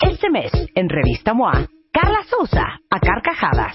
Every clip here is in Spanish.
Este mes, en Revista MOA, Carla Sousa, a carcajadas.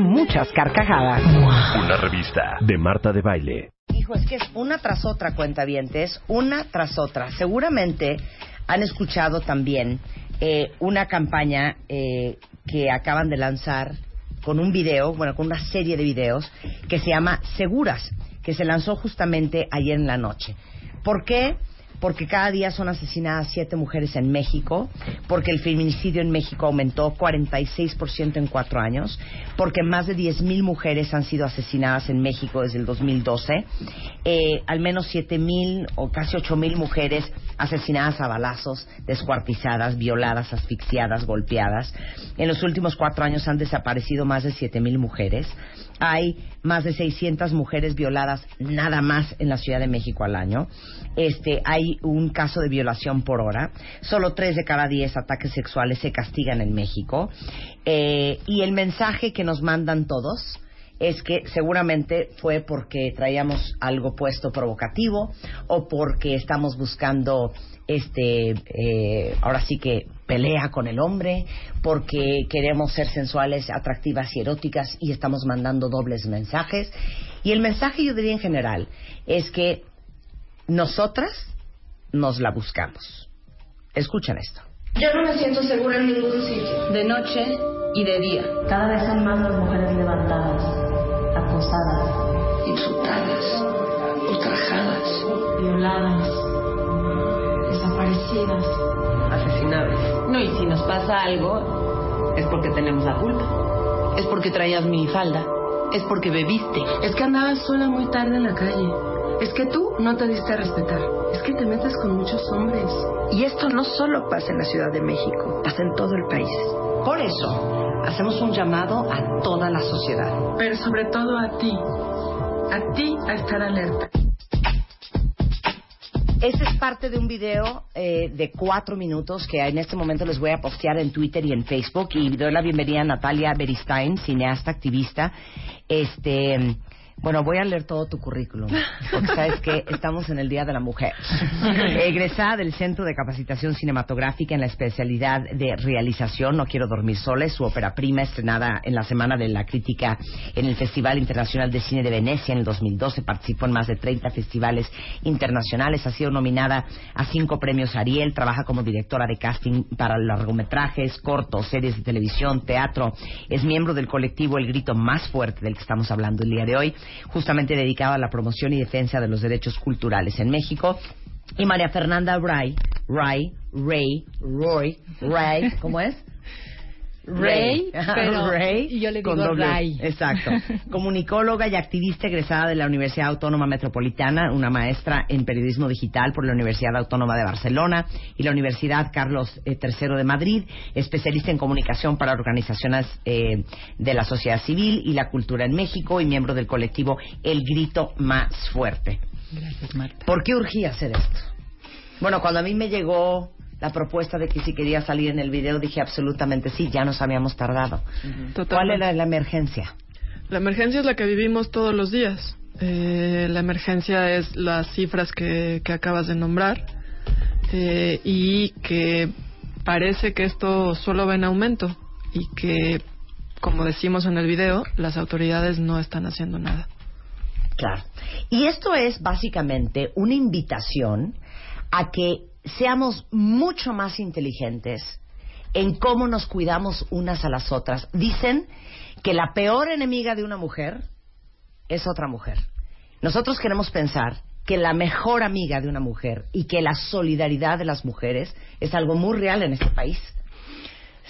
muchas carcajadas. Una revista de Marta de Baile. Hijo, es que es una tras otra, cuentavientes, una tras otra. Seguramente han escuchado también eh, una campaña eh, que acaban de lanzar con un video, bueno, con una serie de videos que se llama Seguras, que se lanzó justamente ayer en la noche. ¿Por qué? Porque cada día son asesinadas siete mujeres en México, porque el feminicidio en México aumentó 46% en cuatro años, porque más de 10.000 mujeres han sido asesinadas en México desde el 2012, eh, al menos 7.000 o casi 8.000 mujeres asesinadas a balazos, descuartizadas, violadas, asfixiadas, golpeadas. En los últimos cuatro años han desaparecido más de 7.000 mujeres. Hay más de 600 mujeres violadas nada más en la Ciudad de México al año. Este, hay un caso de violación por hora. Solo tres de cada diez ataques sexuales se castigan en México. Eh, y el mensaje que nos mandan todos es que seguramente fue porque traíamos algo puesto provocativo o porque estamos buscando este eh, ahora sí que pelea con el hombre porque queremos ser sensuales atractivas y eróticas y estamos mandando dobles mensajes. Y el mensaje yo diría en general es que nosotras nos la buscamos. Escuchen esto. Yo no me siento segura en ningún sitio. De noche y de día. Cada vez son más las mujeres levantadas acosadas, insultadas, ultrajadas, violadas, desaparecidas, asesinadas. No, y si nos pasa algo, es porque tenemos la culpa. Es porque traías mi falda. Es porque bebiste. Es que andabas sola muy tarde en la calle. Es que tú no te diste a respetar. Es que te metes con muchos hombres. Y esto no solo pasa en la Ciudad de México, pasa en todo el país. Por eso, hacemos un llamado a toda la sociedad. Pero sobre todo a ti, a ti a estar alerta. Este es parte de un video eh, de cuatro minutos que en este momento les voy a postear en Twitter y en Facebook y doy la bienvenida a Natalia Beristain, cineasta, activista. Este, bueno, voy a leer todo tu currículum, porque sabes que estamos en el Día de la Mujer. Egresada del Centro de Capacitación Cinematográfica en la especialidad de realización No Quiero Dormir Sola, su ópera prima estrenada en la Semana de la Crítica en el Festival Internacional de Cine de Venecia en el 2012. Participó en más de 30 festivales internacionales, ha sido nominada a cinco premios Ariel, trabaja como directora de casting para largometrajes, cortos, series de televisión, teatro. Es miembro del colectivo El Grito Más Fuerte del que estamos hablando el día de hoy justamente dedicado a la promoción y defensa de los derechos culturales en México. Y María Fernanda Ray, Ray, Ray, Roy, Ray, ¿cómo es? Ray, pero Ray y yo le digo con doble- Ray. Exacto. Comunicóloga y activista egresada de la Universidad Autónoma Metropolitana, una maestra en periodismo digital por la Universidad Autónoma de Barcelona y la Universidad Carlos eh, III de Madrid, especialista en comunicación para organizaciones eh, de la sociedad civil y la cultura en México y miembro del colectivo El Grito Más Fuerte. Gracias, Marta. ¿Por qué urgía hacer esto? Bueno, cuando a mí me llegó la propuesta de que si quería salir en el video, dije absolutamente sí, ya nos habíamos tardado. ¿Cuál era la emergencia? La emergencia es la que vivimos todos los días. Eh, la emergencia es las cifras que, que acabas de nombrar eh, y que parece que esto solo va en aumento y que, como decimos en el video, las autoridades no están haciendo nada. Claro. Y esto es básicamente una invitación a que seamos mucho más inteligentes en cómo nos cuidamos unas a las otras. Dicen que la peor enemiga de una mujer es otra mujer. Nosotros queremos pensar que la mejor amiga de una mujer y que la solidaridad de las mujeres es algo muy real en este país.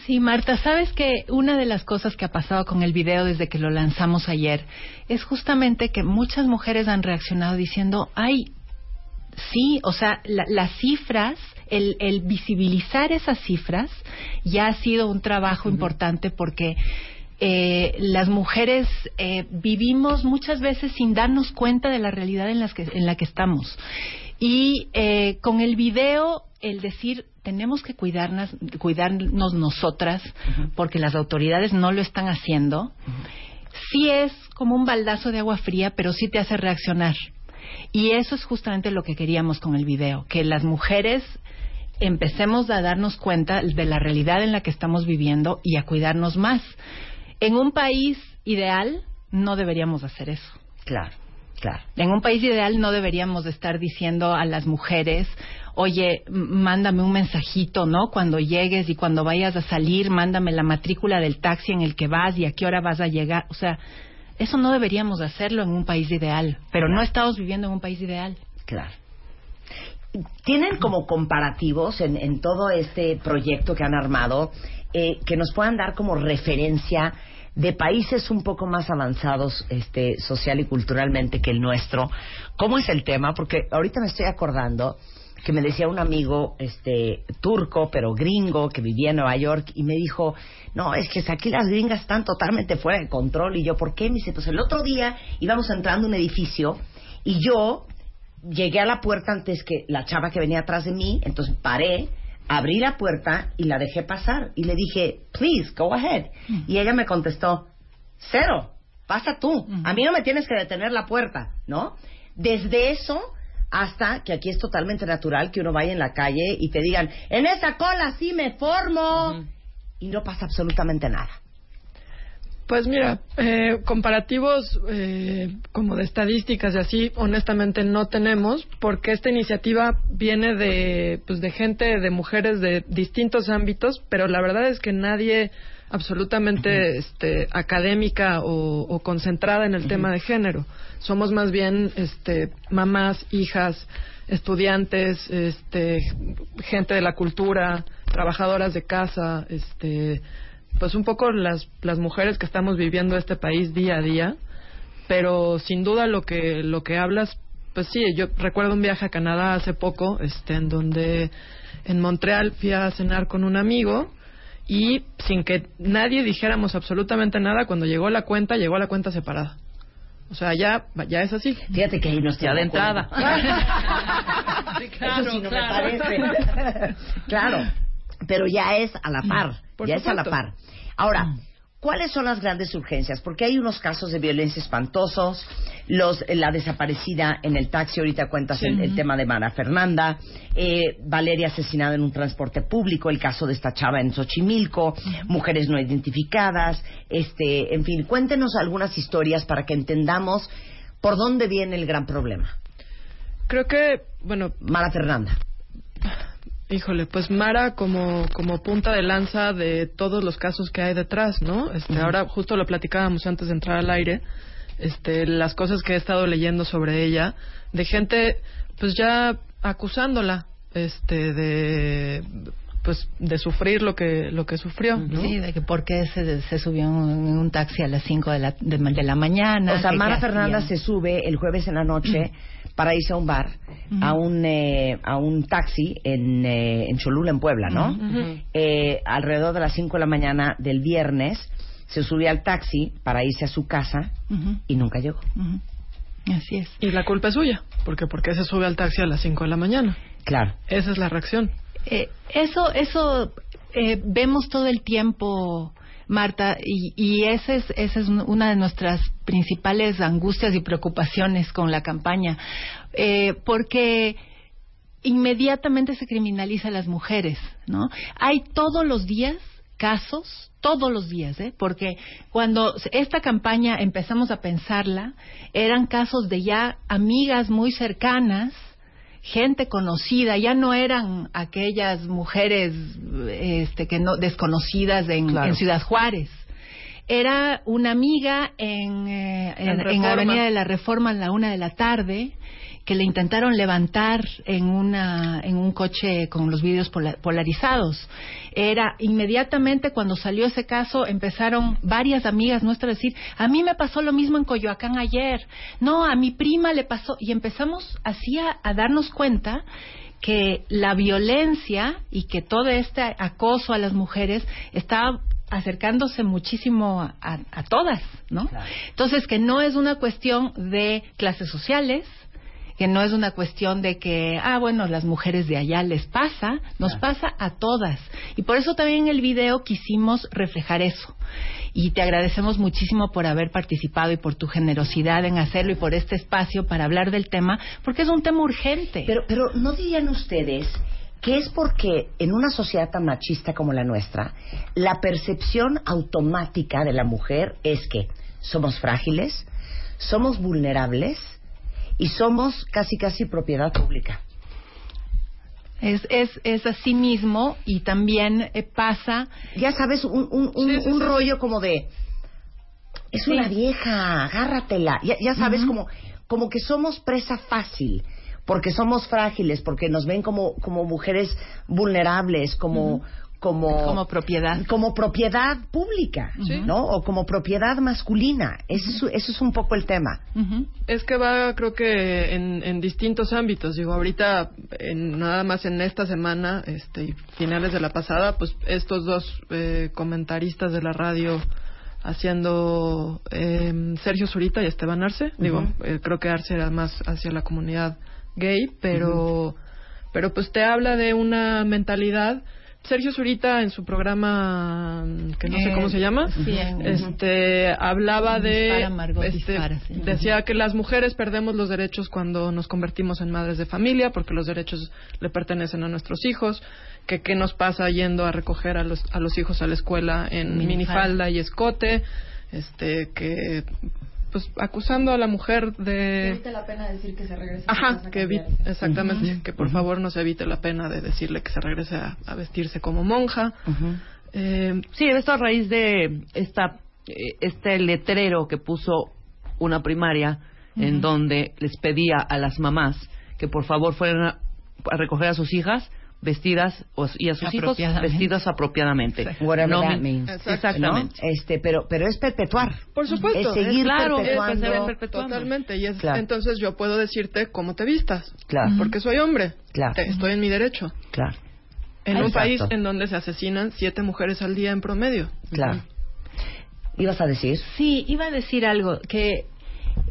Sí, Marta, sabes que una de las cosas que ha pasado con el video desde que lo lanzamos ayer es justamente que muchas mujeres han reaccionado diciendo, ay, sí, o sea, las cifras, el, el, visibilizar esas cifras ya ha sido un trabajo importante porque eh, las mujeres eh, vivimos muchas veces sin darnos cuenta de la realidad en, las que, en la que estamos. Y eh, con el video, el decir, tenemos que cuidarnos, cuidarnos nosotras, porque las autoridades no lo están haciendo, sí es como un baldazo de agua fría, pero sí te hace reaccionar. Y eso es justamente lo que queríamos con el video, que las mujeres empecemos a darnos cuenta de la realidad en la que estamos viviendo y a cuidarnos más. En un país ideal no deberíamos hacer eso. Claro, claro. En un país ideal no deberíamos estar diciendo a las mujeres, oye, mándame un mensajito, ¿no? Cuando llegues y cuando vayas a salir, mándame la matrícula del taxi en el que vas y a qué hora vas a llegar. O sea, eso no deberíamos hacerlo en un país ideal, pero no estamos viviendo en un país ideal. Claro. ¿Tienen como comparativos en, en todo este proyecto que han armado eh, que nos puedan dar como referencia de países un poco más avanzados este, social y culturalmente que el nuestro. ¿Cómo es el tema? Porque ahorita me estoy acordando que me decía un amigo este turco pero gringo que vivía en Nueva York y me dijo no es que aquí las gringas están totalmente fuera de control y yo ¿por qué? me dice pues el otro día íbamos entrando a un edificio y yo llegué a la puerta antes que la chava que venía atrás de mí entonces paré abrí la puerta y la dejé pasar. Y le dije, please, go ahead. Y ella me contestó, cero, pasa tú. A mí no me tienes que detener la puerta, ¿no? Desde eso hasta que aquí es totalmente natural que uno vaya en la calle y te digan, en esa cola sí me formo. Y no pasa absolutamente nada. Pues mira, eh, comparativos eh, como de estadísticas y así, honestamente no tenemos, porque esta iniciativa viene de, pues de gente, de mujeres de distintos ámbitos, pero la verdad es que nadie absolutamente este, académica o, concentrada en el tema de género. Somos más bien este, mamás, hijas, estudiantes, este, gente de la cultura, trabajadoras de casa, este, pues un poco las, las mujeres que estamos viviendo este país día a día, pero sin duda lo que, lo que hablas, pues sí, yo recuerdo un viaje a Canadá hace poco, este, en donde en Montreal fui a cenar con un amigo y sin que nadie dijéramos absolutamente nada, cuando llegó la cuenta, llegó la cuenta separada. O sea, ya, ya es así. Fíjate que ahí no Ya de entrada. claro, Eso sí no me parece. claro, pero ya es a la par. ya es a la par. Ahora. ¿Cuáles son las grandes urgencias? Porque hay unos casos de violencia espantosos, los, la desaparecida en el taxi, ahorita cuentas el, tema de Mara Fernanda, eh, Valeria asesinada en un transporte público, el caso de esta chava en Xochimilco, mujeres no identificadas, este, en fin, cuéntenos algunas historias para que entendamos por dónde viene el gran problema. Creo que, bueno, Mara Fernanda. Híjole, pues Mara como, como punta de lanza de todos los casos que hay detrás, ¿no? Este, Ahora justo lo platicábamos antes de entrar al aire, este, las cosas que he estado leyendo sobre ella, de gente pues ya acusándola este, de pues de sufrir lo que lo que sufrió ¿no? sí de que por qué se, se subió en un, taxi a las 5 de la, de, la mañana o sea Mara Fernanda se sube el jueves en la noche para irse a un bar, a un eh, a un taxi en, eh, en Cholula, en Puebla, ¿no? eh, alrededor de las 5 de la mañana del viernes se subió al taxi para irse a su casa y nunca llegó. Así es. Y la culpa es suya, porque ¿por qué se sube al taxi a las 5 de la mañana? Claro. Esa es la reacción. Eh, eso eso eh, vemos todo el tiempo Marta, y, y esa es, es una de nuestras principales angustias y preocupaciones con la campaña, eh, porque inmediatamente se criminaliza a las mujeres, ¿no? Hay todos los días casos, todos los días, ¿eh? porque cuando esta campaña empezamos a pensarla, eran casos de ya amigas muy cercanas gente conocida, ya no eran aquellas mujeres este, que no, desconocidas en, en Ciudad Juárez. Era una amiga en, eh, en, en Avenida de la Reforma a la una de la tarde que le intentaron levantar en, una, en un coche con los vídeos polarizados. Era inmediatamente cuando salió ese caso empezaron varias amigas nuestras a decir, a mí me pasó lo mismo en Coyoacán ayer, no, a mi prima le pasó y empezamos así a, a darnos cuenta que la violencia y que todo este acoso a las mujeres estaba acercándose muchísimo a, a, todas, ¿no? Entonces, que no es una cuestión de clases sociales, que no es una cuestión de que, ah, bueno, las mujeres de allá les pasa, nos pasa a todas. Y por eso también en el video quisimos reflejar eso. Y te agradecemos muchísimo por haber participado y por tu generosidad en hacerlo y por este espacio para hablar del tema, porque es un tema urgente. Pero, pero ¿no dirían ustedes que es porque en una sociedad tan machista como la nuestra, la percepción automática de la mujer es que somos frágiles, somos vulnerables, y somos casi casi propiedad pública. Es, es, es así mismo y también eh, pasa... Ya sabes, un, un, un, rollo como de... Es una vieja, agárratela. Ya, ya sabes, como, como que somos presa fácil porque somos frágiles, porque nos ven como, como mujeres vulnerables, como, como, propiedad. como propiedad pública no o como propiedad masculina. Eso, es, eso es un poco el tema. Es que va creo que en, en distintos ámbitos. Digo ahorita en, nada más en esta semana este finales de la pasada pues estos dos eh, comentaristas de la radio haciendo eh, Sergio Zurita y Esteban Arce. Digo eh, creo que Arce era más hacia la comunidad gay pero pero pues te habla de una mentalidad Sergio Zurita en su programa que no sé cómo se llama este hablaba de este, decía que las mujeres perdemos los derechos cuando nos convertimos en madres de familia porque los derechos le pertenecen a nuestros hijos que qué nos pasa yendo a recoger a los a los hijos a la escuela en minifalda y escote este que pues acusando a la mujer de que evite la pena decir que se regrese ajá que exactamente que por favor no se evite la pena de decirle que se regrese a, vestirse como monja. Eh, sí esto a raíz de esta eh, este letrero que puso una primaria en donde les pedía a las mamás que por favor fueran a recoger a sus hijas vestidas y a sus hijos vestidas apropiadamente. Exactamente. Este, pero, pero es perpetuar. Por supuesto. Es seguir perpetuando. Totalmente. Y entonces yo puedo decirte cómo te vistas. Claro. Porque soy hombre. Claro. estoy en mi derecho. Claro. En un país en donde se asesinan siete mujeres al día en promedio. Claro. ¿Ibas a decir? Sí, iba a decir algo que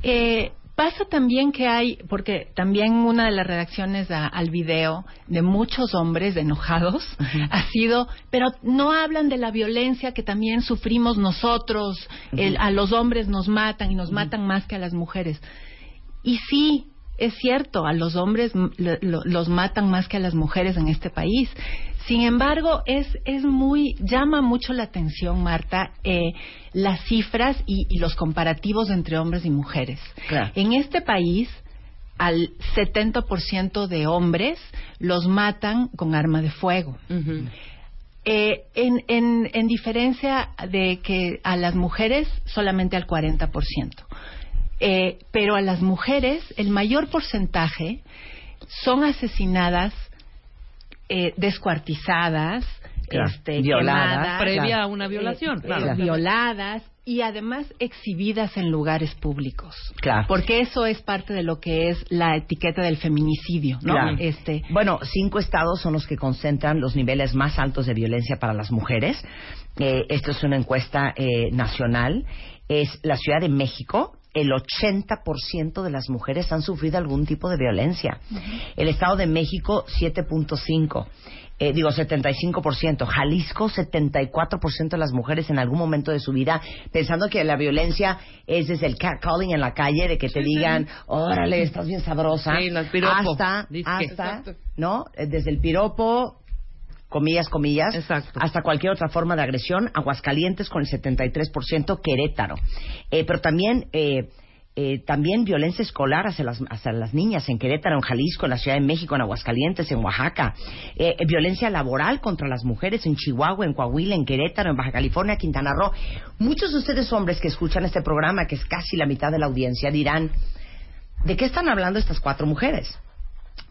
eh, Pasa también que hay, porque también una de las reacciones al video de muchos hombres enojados ha sido, pero no hablan de la violencia que también sufrimos nosotros, a los hombres nos matan y nos matan más que a las mujeres. Y sí, es cierto, a los hombres los matan más que a las mujeres en este país. Sin embargo, es, es muy, llama mucho la atención, Marta, eh, las cifras y, los comparativos entre hombres y mujeres. En este país, al 70% de hombres los matan con arma de fuego. Eh, en, en, en, diferencia de que a las mujeres solamente al 40%. Eh, pero a las mujeres el mayor porcentaje son asesinadas eh, descuartizadas, este, violadas, previa a una violación, eh, violadas y además exhibidas en lugares públicos. Claro. Porque eso es parte de lo que es la etiqueta del feminicidio, ¿no? Este, bueno, cinco estados son los que concentran los niveles más altos de violencia para las mujeres. Eh, esto es una encuesta eh, nacional. Es la Ciudad de México, el 80% de las mujeres han sufrido algún tipo de violencia. El Estado de México, 7.5. Eh, digo, 75%. Jalisco, 74% de las mujeres en algún momento de su vida, pensando que la violencia es desde el catcalling en la calle, de que te digan, órale, estás bien sabrosa, hasta, hasta, ¿no? Eh, desde el piropo, comillas, comillas, hasta cualquier otra forma de agresión. Aguascalientes con el 73%, Querétaro. Eh, pero también eh, eh, también violencia escolar hacia las, hacia las niñas en Querétaro, en Jalisco, en la Ciudad de México, en Aguascalientes, en Oaxaca. Eh, eh, violencia laboral contra las mujeres en Chihuahua, en Coahuila, en Querétaro, en Baja California, Quintana Roo. Muchos de ustedes hombres que escuchan este programa, que es casi la mitad de la audiencia, dirán, ¿de qué están hablando estas cuatro mujeres?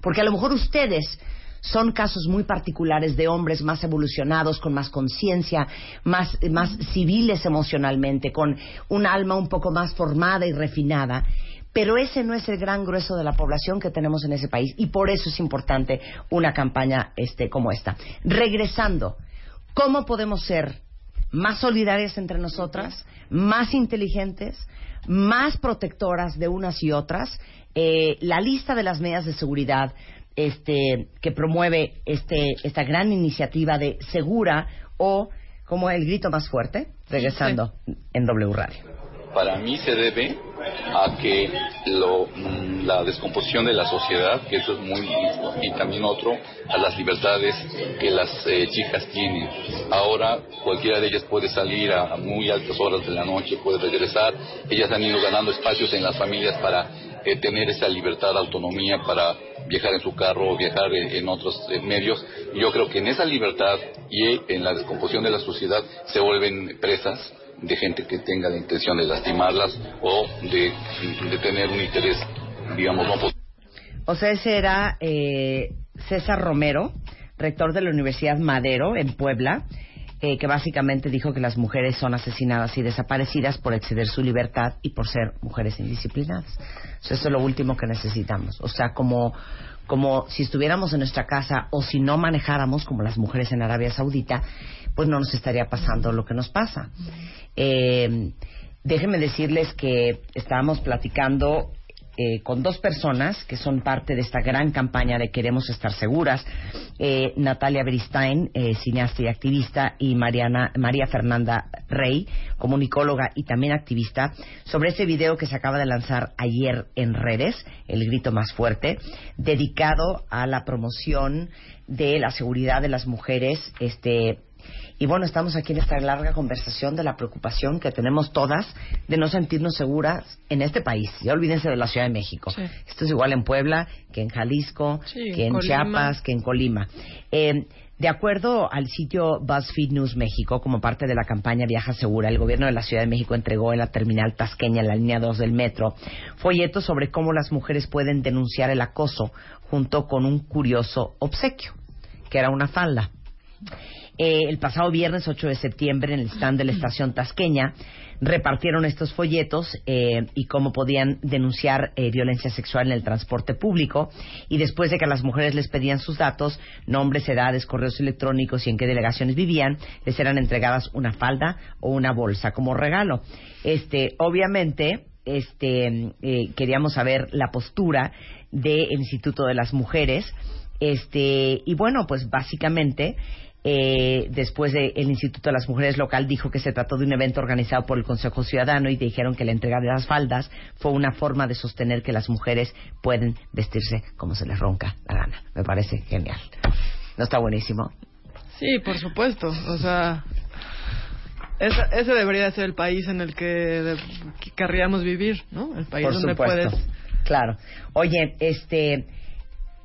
Porque a lo mejor ustedes son casos muy particulares de hombres más evolucionados, con más conciencia, más, más civiles emocionalmente, con un alma un poco más formada y refinada. Pero ese no es el gran grueso de la población que tenemos en ese país y por eso es importante una campaña este, como esta. Regresando, ¿cómo podemos ser más solidarias entre nosotras, más inteligentes, más protectoras de unas y otras? Eh, la lista de las medidas de seguridad este, que promueve este, esta gran iniciativa de Segura o como el grito más fuerte, regresando en W Radio. Para mí se debe a que lo, la descomposición de la sociedad, que eso es muy, y también otro, a las libertades que las eh, chicas tienen. Ahora cualquiera de ellas puede salir a, a muy altas horas de la noche, puede regresar, ellas han ido ganando espacios en las familias para eh, tener esa libertad, autonomía para viajar en su carro o viajar en, otros eh, medios. Yo creo que en esa libertad y en la descomposición de la sociedad se vuelven presas de gente que tenga la intención de lastimarlas o de, de tener un interés, digamos, no positivo. O sea, ese era eh, César Romero, rector de la Universidad Madero en Puebla, eh, que básicamente dijo que las mujeres son asesinadas y desaparecidas por exceder su libertad y por ser mujeres indisciplinadas. Eso es lo último que necesitamos. O sea, como, como si estuviéramos en nuestra casa o si no manejáramos como las mujeres en Arabia Saudita, pues no nos estaría pasando lo que nos pasa. Eh, déjenme decirles que estábamos platicando eh, con dos personas que son parte de esta gran campaña de Queremos Estar Seguras, eh, Natalia Beristain, eh, cineasta y activista, y Mariana, María Fernanda Rey, comunicóloga y también activista, sobre ese video que se acaba de lanzar ayer en redes, El Grito Más Fuerte, dedicado a la promoción de la seguridad de las mujeres este, y bueno, estamos aquí en esta larga conversación de la preocupación que tenemos todas de no sentirnos seguras en este país. Ya olvídense de la Ciudad de México. Sí. Esto es igual en Puebla, que en Jalisco, Sí, que en Colima. Chiapas, que en Colima. Eh, de acuerdo al sitio BuzzFeed News México, como parte de la campaña Viaja Segura, el gobierno de la Ciudad de México entregó en la terminal tasqueña, en la línea 2 del metro, folletos sobre cómo las mujeres pueden denunciar el acoso, junto con un curioso obsequio, que era una falda. Eh, el pasado viernes 8 de septiembre en el stand de la estación Tasqueña repartieron estos folletos eh, y cómo podían denunciar eh, violencia sexual en el transporte público. Y después de que a las mujeres les pedían sus datos, nombres, edades, correos electrónicos y en qué delegaciones vivían, les eran entregadas una falda o una bolsa como regalo. Este, obviamente, este, eh, queríamos saber la postura del Instituto de las Mujeres, este, y bueno, pues básicamente eh, después de el Instituto de las Mujeres local dijo que se trató de un evento organizado por el Consejo Ciudadano y dijeron que la entrega de las faldas fue una forma de sostener que las mujeres pueden vestirse como se les ronca la gana. Me parece genial. ¿No está buenísimo? Sí, por supuesto. O sea, ese, ese debería ser el país en el que, de- que querríamos vivir, ¿no? El país Por donde supuesto. puedes. Claro. Oye, este.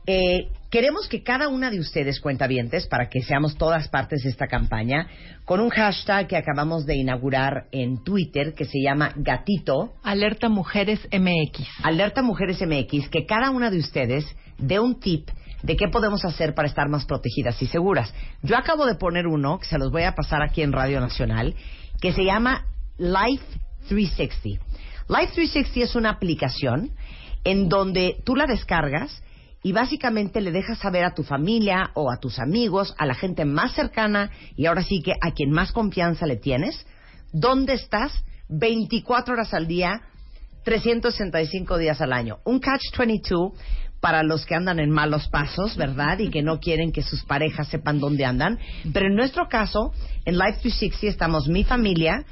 eh, queremos que cada una de ustedes, cuentavientes, para que seamos todas partes de esta campaña, con un hashtag que acabamos de inaugurar en Twitter que se llama Gatito. Alerta Mujeres MX. Alerta Mujeres MX, que cada una de ustedes dé un tip de qué podemos hacer para estar más protegidas y seguras. Yo acabo de poner uno, que se los voy a pasar aquí en Radio Nacional, que se llama Life 360. Life 360 es una aplicación en donde tú la descargas y básicamente le dejas saber a tu familia o a tus amigos, a la gente más cercana y ahora sí que a quien más confianza le tienes, dónde estás 24 horas al día, 365 días al año. Un catch-22 para los que andan en malos pasos, ¿verdad? Y que no quieren que sus parejas sepan dónde andan. Pero en nuestro caso, en Life 360 estamos mi familia,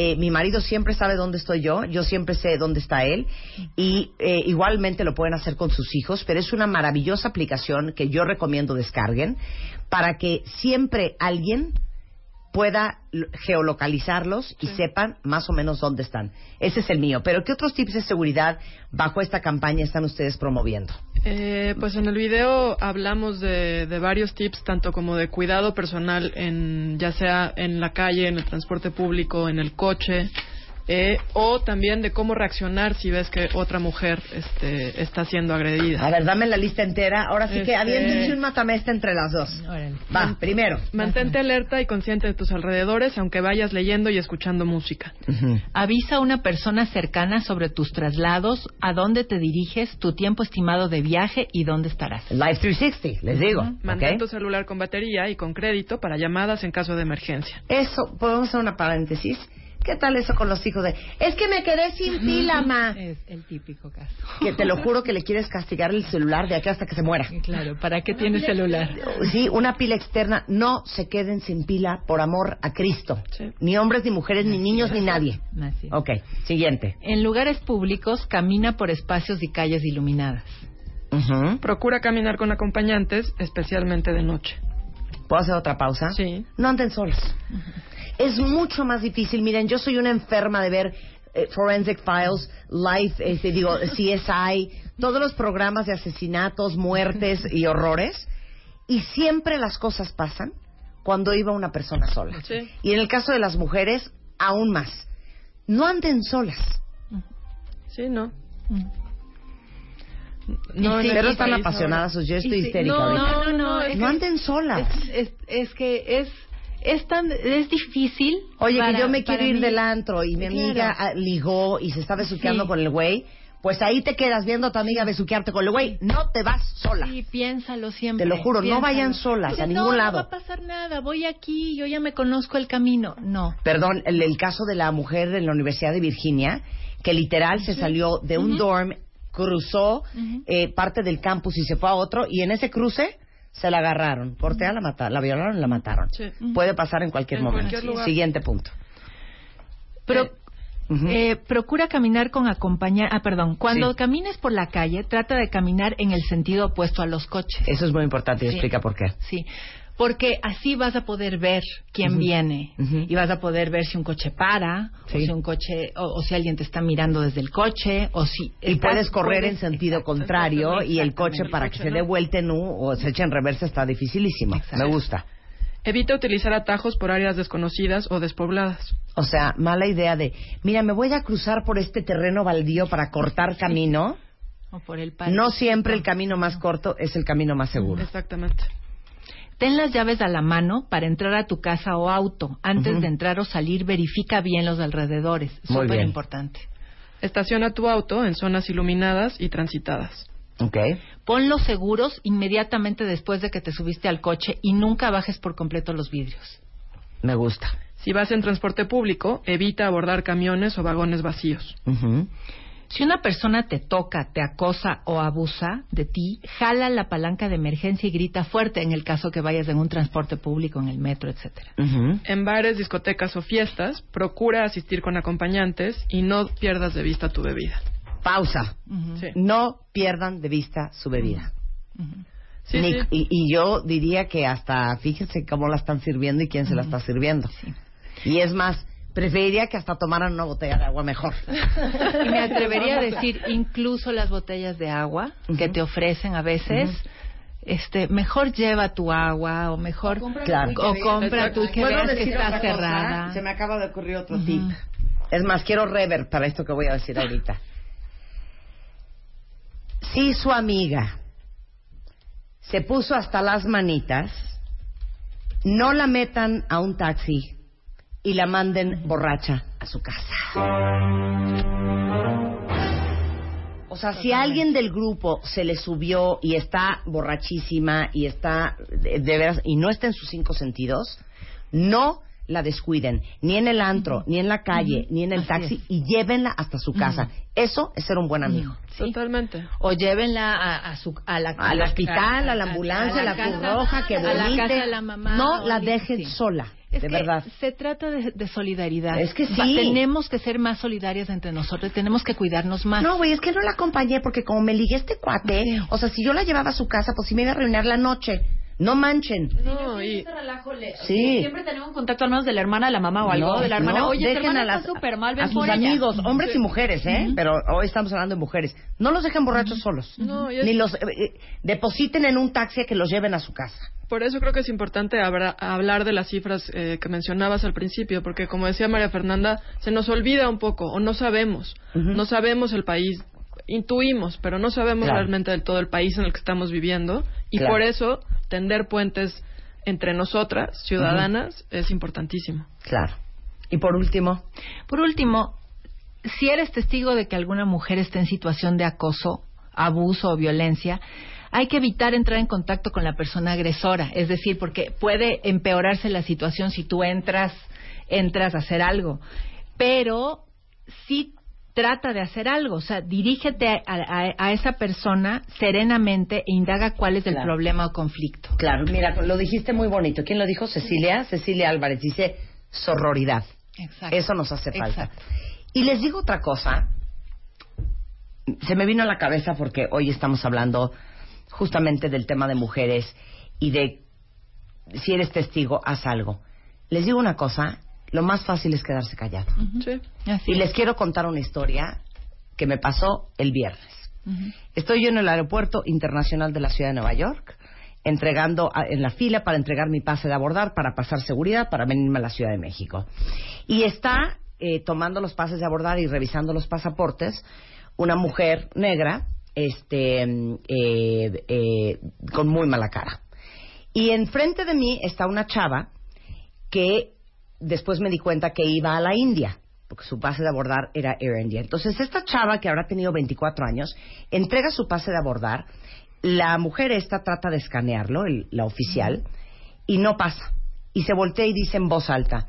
eh, mi marido siempre sabe dónde estoy yo, yo siempre sé dónde está él y eh, igualmente lo pueden hacer con sus hijos, pero es una maravillosa aplicación que yo recomiendo descarguen para que siempre alguien pueda geolocalizarlos y sepan más o menos dónde están. Ese es el mío. Pero ¿qué otros tips de seguridad bajo esta campaña están ustedes promoviendo? Eh, pues en el video hablamos de, de varios tips, tanto como de cuidado personal, en, ya sea en la calle, en el transporte público, en el coche, eh, o también de cómo reaccionar si ves que otra mujer este, está siendo agredida. A ver, dame la lista entera. Ahora sí que Este- aviéntense un matamesta entre las dos. Va, primero. Mantente alerta y consciente de tus alrededores, aunque vayas leyendo y escuchando música. Avisa a una persona cercana sobre tus traslados, a dónde te diriges, tu tiempo estimado de viaje y dónde estarás. Life 360, les digo. Mantén ¿ok? tu celular con batería y con crédito para llamadas en caso de emergencia. Eso, podemos hacer una paréntesis. ¿Qué tal eso con los hijos de... Es que me quedé sin pila, ma. Es el típico caso. Que te lo juro que le quieres castigar el celular de aquí hasta que se muera. Claro, ¿para qué tienes celular? Sí, una pila externa. No se queden sin pila por amor a Cristo. Ni hombres, ni mujeres, ni niños, ni nadie. Así. Ok, siguiente. En lugares públicos, camina por espacios y calles iluminadas. Procura caminar con acompañantes, especialmente de noche. ¿Puedo hacer otra pausa? Sí. No anden solos. Es mucho más difícil. Miren, yo soy una enferma de ver eh, Forensic Files, Life, este, digo, CSI, todos los programas de asesinatos, muertes y horrores. Y siempre las cosas pasan cuando iba una persona sola. Sí. Y en el caso de las mujeres, aún más. No anden solas. Sí, ¿no? No, en pero este están apasionadas, yo estoy sí, histérica no, no, no, es No anden solas. Es, es, es que es es tan es difícil. Oye, para- que yo me quiero ir mí. del antro y mi amiga ah, ligó y se está besuqueando Sí. con el güey, pues ahí te quedas viendo a tu amiga besuquearte con el güey. No te vas sola. Sí, piénsalo siempre. Te lo juro, no piénsalo. vayan solas a ningún no, lado. No va a pasar nada, voy aquí, yo ya me conozco el camino. No. Perdón, el, el caso de la mujer de la Universidad de Virginia, que literal se salió de un Ujú. dorm, cruzó eh, parte del campus y se fue a otro, y en ese cruce se la agarraron. Cortea la mataron, la violaron y la mataron. Sí. Puede pasar en cualquier En momento. cualquier lugar. Siguiente punto. Pero eh, procura caminar con acompañar. Ah, perdón. Cuando Sí. camines por la calle, trata de caminar en el sentido opuesto a los coches. Eso es muy importante y Sí. explica por qué. Sí. Porque así vas a poder ver quién viene y vas a poder ver si un coche para o si un coche o, o si alguien te está mirando desde el coche o si Y estás- puedes correr en sentido contrario y el coche para que se dé vuelta en U o se eche en reversa está dificilísimo. Me gusta. Evita utilizar atajos por áreas desconocidas o despobladas. O sea, mala idea de, mira, me voy a cruzar por este terreno baldío para cortar camino. o por el parque. No siempre el camino más corto es el camino más seguro. Exactamente. Ten las llaves a la mano para entrar a tu casa o auto. Antes de entrar o salir, verifica bien los alrededores. Súper importante. Estaciona tu auto en zonas iluminadas y transitadas. Ok. Ponlos seguros inmediatamente después de que te subiste al coche y nunca bajes por completo los vidrios. Me gusta. Si vas en transporte público, evita abordar camiones o vagones vacíos. Ujú. Si una persona te toca, te acosa o abusa de ti, jala la palanca de emergencia y grita fuerte en el caso que vayas en un transporte público, en el metro, etcétera. En bares, discotecas o fiestas, procura asistir con acompañantes y no pierdas de vista tu bebida. Pausa. Sí. No pierdan de vista su bebida. Sí, sí. Y, y yo diría que hasta fíjense cómo la están sirviendo y quién se la está sirviendo. Y es más, preferiría que hasta tomaran una botella de agua mejor. Y me atrevería a decir, incluso las botellas de agua que te ofrecen a veces, este, mejor lleva tu agua o mejor Claro. o compra tú y que ¿Puedo veas que está otra cosa? cerrada. Se me acaba de ocurrir otro tip. Es más, quiero rever para esto que voy a decir ahorita. Si su amiga se puso hasta las manitas, no la metan a un taxi y la manden borracha a su casa. O sea, si alguien del grupo se le subió y está borrachísima y está de, de veras y no está en sus cinco sentidos, no la descuiden, ni en el antro, ni en la calle, ni en el Así taxi y llévenla hasta su casa. Eso es ser un buen amigo. Totalmente. O llévenla a, a su, a la, Al hospital, a la ambulancia, a la Cruz Roja, que a la casa de la mamá, no la dejen sí. sola, Es de que verdad. se trata de, de solidaridad. Es que Va- sí. Tenemos que ser más solidarias entre nosotros, tenemos que cuidarnos más. No, güey, es que no la acompañé porque como me ligué este cuate, o sea, si yo la llevaba a su casa, pues sí me iba a arruinar la noche. No manchen. No, y... Relajo le- Sí. Siempre tenemos contacto al menos de la hermana de la mamá o algo. No, de la hermana, no, oye, dejen hermana a las- está súper mal, a sus ella. amigos, hombres Sí. y mujeres, ¿eh? Pero hoy estamos hablando de mujeres. No los dejen borrachos solos. No, Ni los eh, eh, depositen en un taxi a que los lleven a su casa. Por eso creo que es importante habra- hablar de las cifras eh, que mencionabas al principio, porque como decía María Fernanda, se nos olvida un poco o no sabemos, no sabemos el país, intuimos, pero no sabemos Claro. realmente del todo el país en el que estamos viviendo y Claro. por eso tender puentes entre nosotras, ciudadanas, es importantísimo. Claro. Y por último, Por último, si eres testigo de que alguna mujer está en situación de acoso, abuso o violencia, hay que evitar entrar en contacto con la persona agresora, es decir, porque puede empeorarse la situación si tú entras entras a hacer algo, pero sí trata de hacer algo, o sea, dirígete a, a- a esa persona serenamente e indaga cuál es el Claro. problema o conflicto. claro, mira, lo dijiste muy bonito. ¿Quién lo dijo? Cecilia. Cecilia Álvarez dice sororidad. Exacto. Eso nos hace falta. Exacto. Y les digo otra cosa. Se me vino a la cabeza porque hoy estamos hablando justamente del tema de mujeres y de si eres testigo, haz algo. Les digo una cosa, lo más fácil es quedarse callado. Sí. Así Y es. les quiero contar una historia que me pasó el viernes. Estoy yo en el aeropuerto internacional de la ciudad de Nueva York, entregando a- en la fila para entregar mi pase de abordar, para pasar seguridad, para venirme a la Ciudad de México. Y está eh, tomando los pases de abordar y revisando los pasaportes una mujer negra, este, eh, eh, con muy mala cara. Y enfrente de mí está una chava que después me di cuenta que iba a la India, porque su pase de abordar era Air India. Entonces, esta chava que habrá tenido 24 años, entrega su pase de abordar, la mujer esta trata de escanearlo, el- la oficial, y no pasa. Y se voltea y dice en voz alta,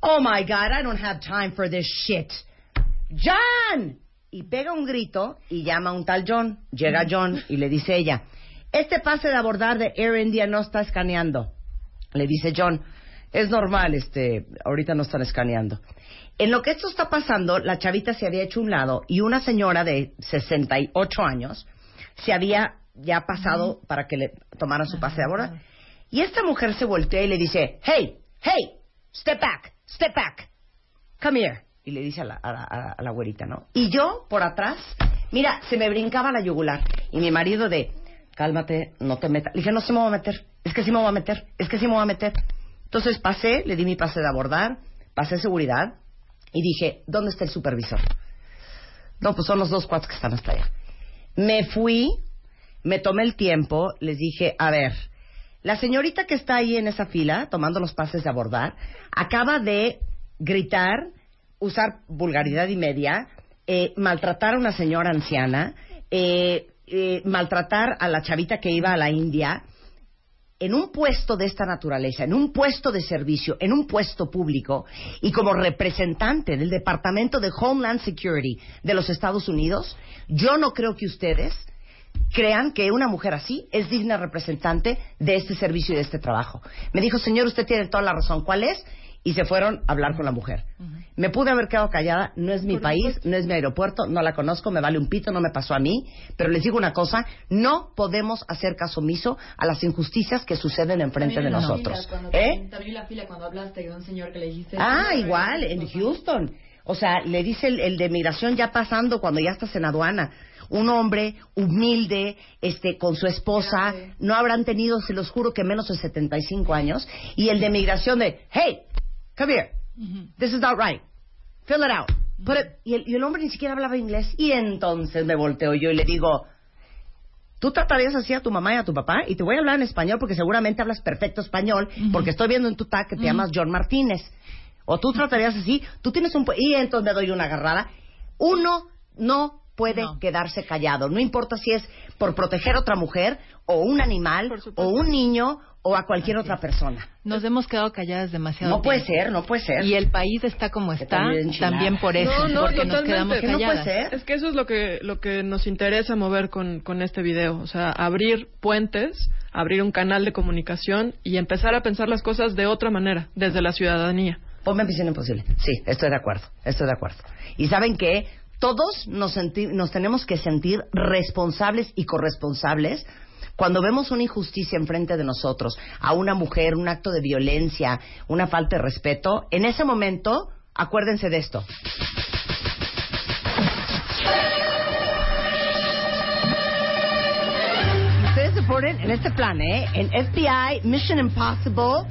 Oh my God, I don't have time for this shit. John! Y pega un grito y llama a un tal John. Llega John y le dice ella, este pase de abordar de Air India no está escaneando. Le dice John, es normal, este, ahorita no están escaneando. En lo que esto está pasando, la chavita se había hecho un lado y una señora de 68 años se había ya pasado para que le tomaran su pase de. Y esta mujer se voltea y le dice, hey, hey, step back, step back, come here. Y le dice a la, a la, a la- güerita, ¿no? Y yo, por atrás, mira, se me brincaba la yugular. Y mi marido de, cálmate, no te metas. Le dije, no se me va a meter, es que sí me voy a meter, es que sí me voy a meter. Entonces pasé, le di mi pase de abordar, pasé seguridad y dije, ¿dónde está el supervisor? No, pues son los dos cuates que están hasta allá. Me fui, me tomé el tiempo, les dije, a ver, la señorita que está ahí en esa fila, tomando los pases de abordar, acaba de gritar, usar vulgaridad y media, eh, maltratar a una señora anciana, eh, eh, maltratar a la chavita que iba a la India, en un puesto de esta naturaleza, en un puesto de servicio, en un puesto público y como representante del Departamento de Homeland Security de los Estados Unidos, yo no creo que ustedes crean que una mujer así es digna representante de este servicio y de este trabajo. Me dijo, señor, usted tiene toda la razón. ¿Cuál es? Y se fueron a hablar con la mujer. Me pude haber quedado callada, no es mi país, supuesto. no es mi aeropuerto, no la conozco, me vale un pito, no me pasó a mí, pero les digo una cosa, no podemos hacer caso omiso a las injusticias que suceden enfrente de También nosotros. fila, ¿Eh? También la fila cuando hablaste de un señor que le dijiste... Ah, igual, en Houston. O sea, le dice el, el de migración ya pasando cuando ya estás en aduana. Un hombre humilde, este, con su esposa, no habrán tenido, se los juro que menos de 75 años, y el de migración de, hey, come here, this is not right, fill it out, put it- y el, y el hombre ni siquiera hablaba inglés, y entonces me volteo yo y le digo, Tú tratarías así a tu mamá y a tu papá, y te voy a hablar en español porque seguramente hablas perfecto español, porque estoy viendo en tu tag que te llamas John Martínez. O tú tratarías así, tú tienes un... Y entonces me doy una agarrada. Uno no puede quedarse callado, no importa si es por proteger a otra mujer, o un animal, o un niño, o a cualquier otra persona. Nos hemos quedado calladas demasiado No puede ser, no puede ser. Y el país está como está también por eso, No, no, porque nos quedamos Que no calladas. puede Es que eso es lo que, lo que nos interesa mover con, con este video. O sea, abrir puentes, abrir un canal de comunicación y empezar a pensar las cosas de otra manera, desde la ciudadanía. Ponme misión imposible. Sí, estoy de acuerdo, estoy de acuerdo. Y saben que todos nos, senti- nos tenemos que sentir responsables y corresponsables Cuando vemos una injusticia enfrente de nosotros, a una mujer, un acto de violencia, una falta de respeto, en ese momento, acuérdense de esto. Ustedes se ponen en este plan, ¿eh? En FBI, Mission Impossible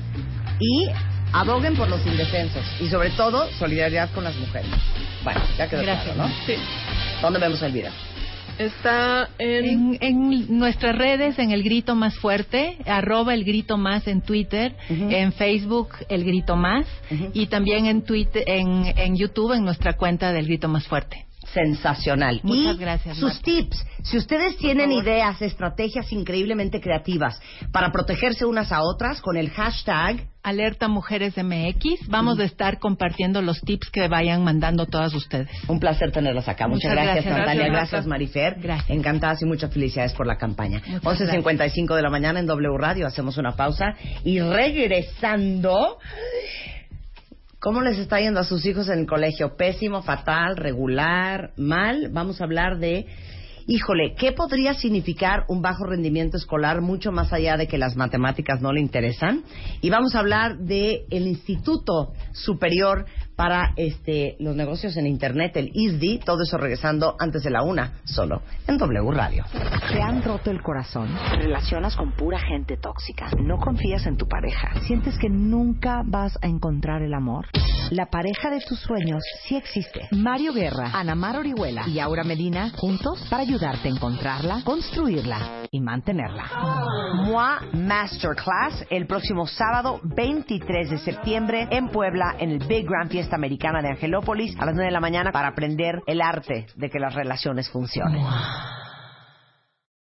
y aboguen por los indefensos. Y sobre todo, solidaridad con las mujeres. Bueno, ya quedó Gracias. claro, ¿no? Sí. ¿Dónde vemos el video? Está en... En, en nuestras redes, en El Grito Más Fuerte, arroba El Grito Más en Twitter, en Facebook El Grito Más y también en, Twitter, en, en YouTube en nuestra cuenta del Grito Más Fuerte. Sensacional. Muchas y gracias, Sus Marta. tips, si ustedes tienen ideas, estrategias increíblemente creativas para protegerse unas a otras con el hashtag Alerta Mujeres MX, vamos a estar compartiendo los tips que vayan mandando todas ustedes. Un placer tenerlos acá. Muchas, Muchas gracias, gracias. Natalia. Gracias. Marifer. Gracias. Encantadas y muchas felicidades por la campaña. Muchas 11.55 de la mañana en W Radio. Hacemos una pausa. Y regresando... ¿Cómo les está yendo a sus hijos en el colegio? ¿Pésimo, fatal, regular, mal? Vamos a hablar de... Híjole, ¿qué podría significar un bajo rendimiento escolar mucho más allá de que las matemáticas no le interesan? Y vamos a hablar de el Instituto Superior para este los negocios en internet, el ISDI, todo eso regresando antes de la una, solo en W Radio. ¿Te han roto el corazón? ¿Te relacionas con pura gente tóxica? ¿No confías en tu pareja? ¿Sientes que nunca vas a encontrar el amor? La pareja de tus sueños sí existe. Mario Guerra, Ana Mar Orihuela y Aura Medina juntos para ayudarte a encontrarla, construirla y mantenerla. MOA Masterclass el próximo sábado 23 de septiembre en Puebla en el Big Grand Fiesta Americana de Angelópolis a las 9 de la mañana para aprender el arte de que las relaciones funcionen.